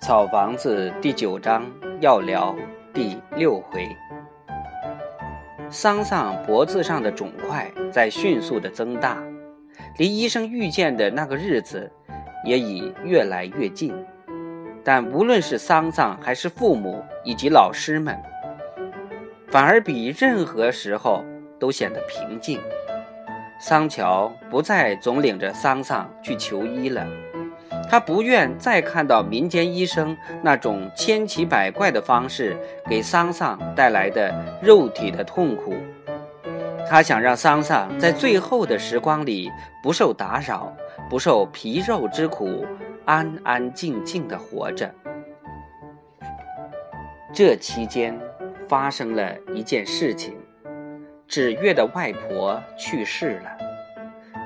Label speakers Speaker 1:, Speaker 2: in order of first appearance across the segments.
Speaker 1: 草房子第九章要聊第六回。桑桑脖子上的肿块在迅速的增大，离医生预见的那个日子也已越来越近。但无论是桑桑还是父母以及老师们，反而比任何时候都显得平静。桑乔不再总领着桑桑去求医了。他不愿再看到民间医生那种千奇百怪的方式给桑桑带来的肉体的痛苦。他想让桑桑在最后的时光里不受打扰，不受皮肉之苦，安安静静的活着。这期间发生了一件事情：纸月的外婆去世了。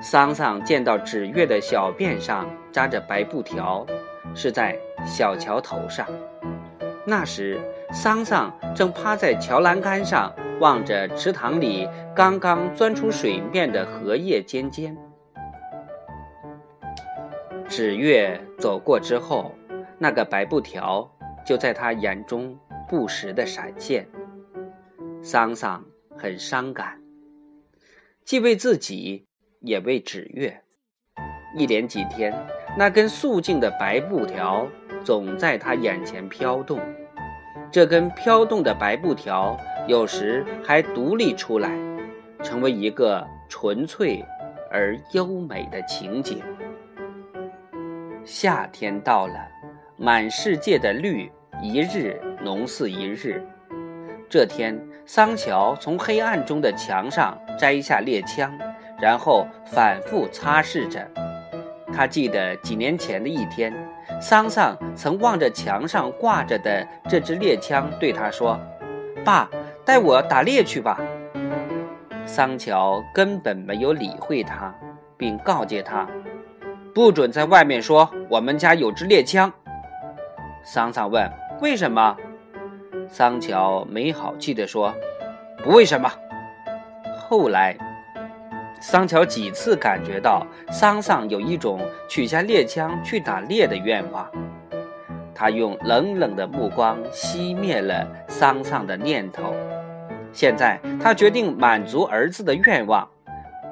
Speaker 1: 桑桑见到纸月的小辫上扎着白布条，是在小桥头上。那时，桑桑正趴在桥栏杆上，望着池塘里刚刚钻出水面的荷叶尖尖。纸月走过之后，那个白布条就在他眼中不时的闪现。桑桑很伤感，既为自己。也为纸月，一连几天，那根素净的白布条总在他眼前飘动。这根飘动的白布条有时还独立出来，成为一个纯粹而优美的情景。夏天到了，满世界的绿一日浓似一日。这天，桑乔从黑暗中的墙上摘下猎枪。然后反复擦拭着。他记得几年前的一天，桑桑曾望着墙上挂着的这支猎枪，对他说：“爸，带我打猎去吧。”桑乔根本没有理会他，并告诫他：“不准在外面说我们家有支猎枪。”桑桑问：“为什么？”桑乔没好气地说：“不为什么。”后来。桑乔几次感觉到桑桑有一种取下猎枪去打猎的愿望，他用冷冷的目光熄灭了桑桑的念头。现在他决定满足儿子的愿望，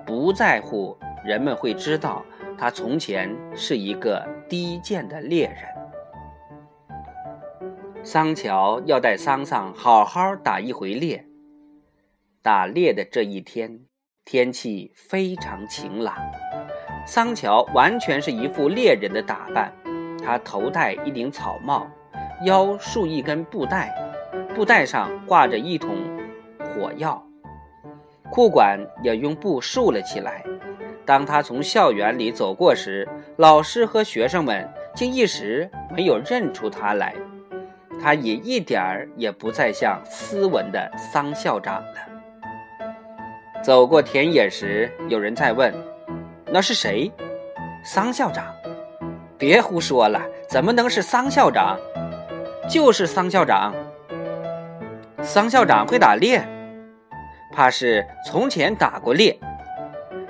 Speaker 1: 不在乎人们会知道他从前是一个低贱的猎人。桑乔要带桑桑好好打一回猎。打猎的这一天。天气非常晴朗，桑乔完全是一副猎人的打扮。他头戴一顶草帽，腰束一根布带，布带上挂着一桶火药，裤管也用布束了起来。当他从校园里走过时，老师和学生们竟一时没有认出他来。他也一点儿也不再像斯文的桑校长了。走过田野时，有人在问：“那是谁？”桑校长。别胡说了，怎么能是桑校长？就是桑校长。桑校长会打猎，怕是从前打过猎。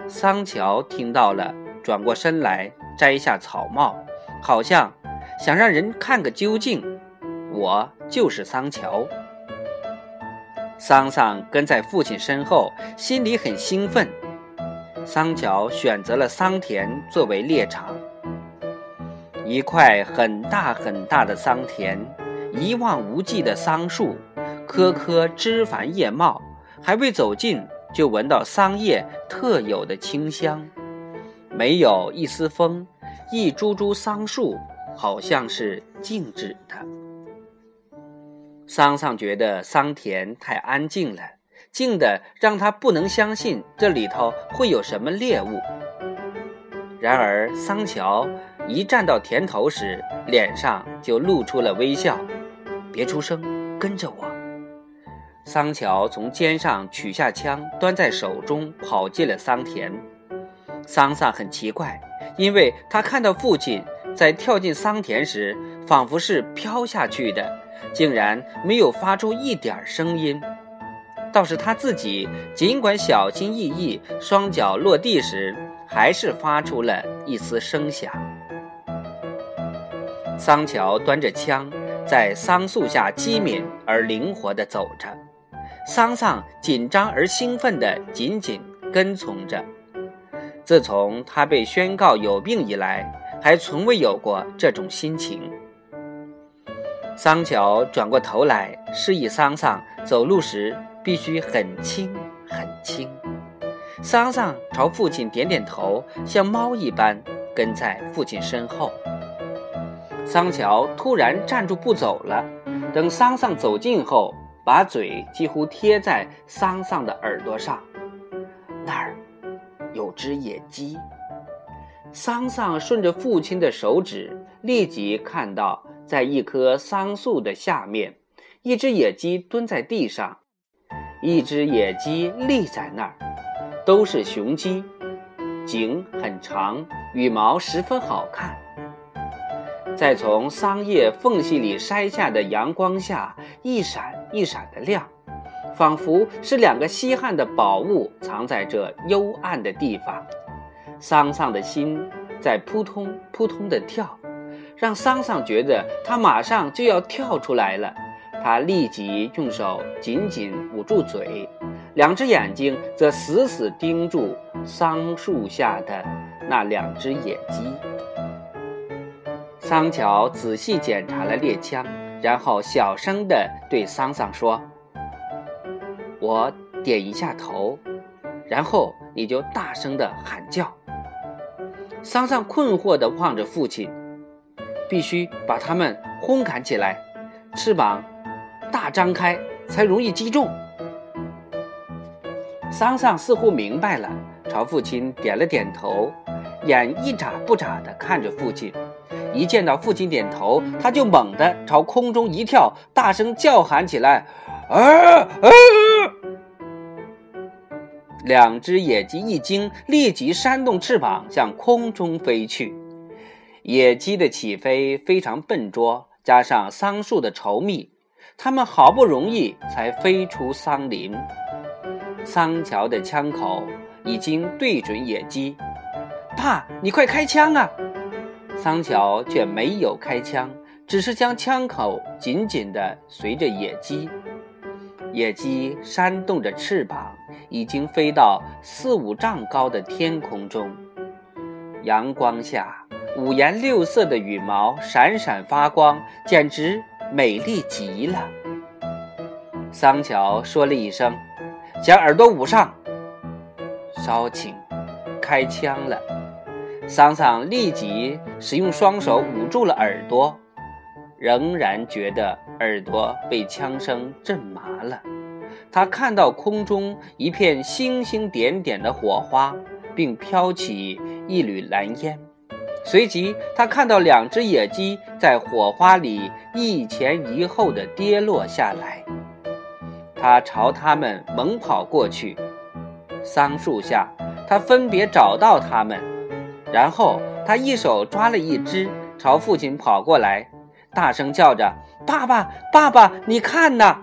Speaker 1: 桑乔听到了，转过身来摘下草帽，好像想让人看个究竟。我就是桑乔。桑桑跟在父亲身后，心里很兴奋。桑乔选择了桑田作为猎场，一块很大很大的桑田，一望无际的桑树，棵棵枝繁叶茂，还未走近就闻到桑叶特有的清香。没有一丝风，一株株桑树好像是静止的。桑桑觉得桑田太安静了，静的让他不能相信这里头会有什么猎物。然而桑乔一站到田头时，脸上就露出了微笑。别出声，跟着我。桑乔从肩上取下枪，端在手中，跑进了桑田。桑桑很奇怪，因为他看到父亲在跳进桑田时，仿佛是飘下去的。竟然没有发出一点声音，倒是他自己，尽管小心翼翼，双脚落地时，还是发出了一丝声响。桑乔端着枪，在桑树下机敏而灵活地走着，桑桑紧张而兴奋地紧紧跟从着。自从他被宣告有病以来，还从未有过这种心情。桑乔转过头来，示意桑桑走路时必须很轻很轻。桑桑朝父亲点点头，像猫一般跟在父亲身后。桑乔突然站住不走了，等桑桑走近后，把嘴几乎贴在桑桑的耳朵上。那儿有只野鸡。桑桑顺着父亲的手指，立即看到。在一棵桑树的下面，一只野鸡蹲在地上，一只野鸡立在那儿，都是雄鸡，颈很长，羽毛十分好看。在从桑叶缝隙里筛下的阳光下，一闪一闪的亮，仿佛是两个稀罕的宝物藏在这幽暗的地方。桑桑的心在扑通扑通的跳。让桑桑觉得他马上就要跳出来了，他立即用手紧紧捂住嘴，两只眼睛则死死盯住桑树下的那两只野鸡。桑乔仔细检查了猎枪，然后小声地对桑桑说：“我点一下头，然后你就大声地喊叫。”桑桑困惑地望着父亲。必须把它们轰赶起来，翅膀大张开才容易击中。桑桑似乎明白了，朝父亲点了点头，眼一眨不眨地看着父亲。一见到父亲点头，他就猛地朝空中一跳，大声叫喊起来：“啊啊！”两只野鸡一惊，立即扇动翅膀向空中飞去。野鸡的起飞非常笨拙，加上桑树的稠密，它们好不容易才飞出桑林。桑乔的枪口已经对准野鸡，爸，你快开枪啊！桑乔却没有开枪，只是将枪口紧紧地随着野鸡。野鸡扇动着翅膀，已经飞到四五丈高的天空中，阳光下。五颜六色的羽毛闪闪发光，简直美丽极了。桑乔说了一声：“将耳朵捂上。”稍请，开枪了。桑桑立即使用双手捂住了耳朵，仍然觉得耳朵被枪声震麻了。他看到空中一片星星点点的火花，并飘起一缕蓝烟。随即，他看到两只野鸡在火花里一前一后的跌落下来。他朝他们猛跑过去。桑树下，他分别找到他们，然后他一手抓了一只，朝父亲跑过来，大声叫着：“爸爸，爸爸，你看呐！”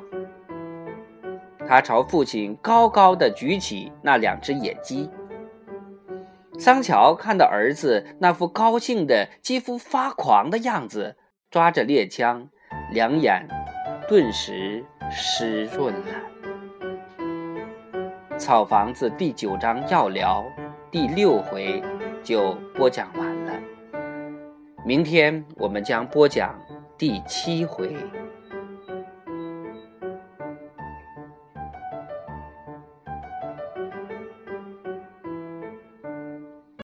Speaker 1: 他朝父亲高高的举起那两只野鸡。桑乔看到儿子那副高兴的、几乎发狂的样子，抓着猎枪，两眼顿时湿润了。草房子第九章要聊第六回就播讲完了，明天我们将播讲第七回。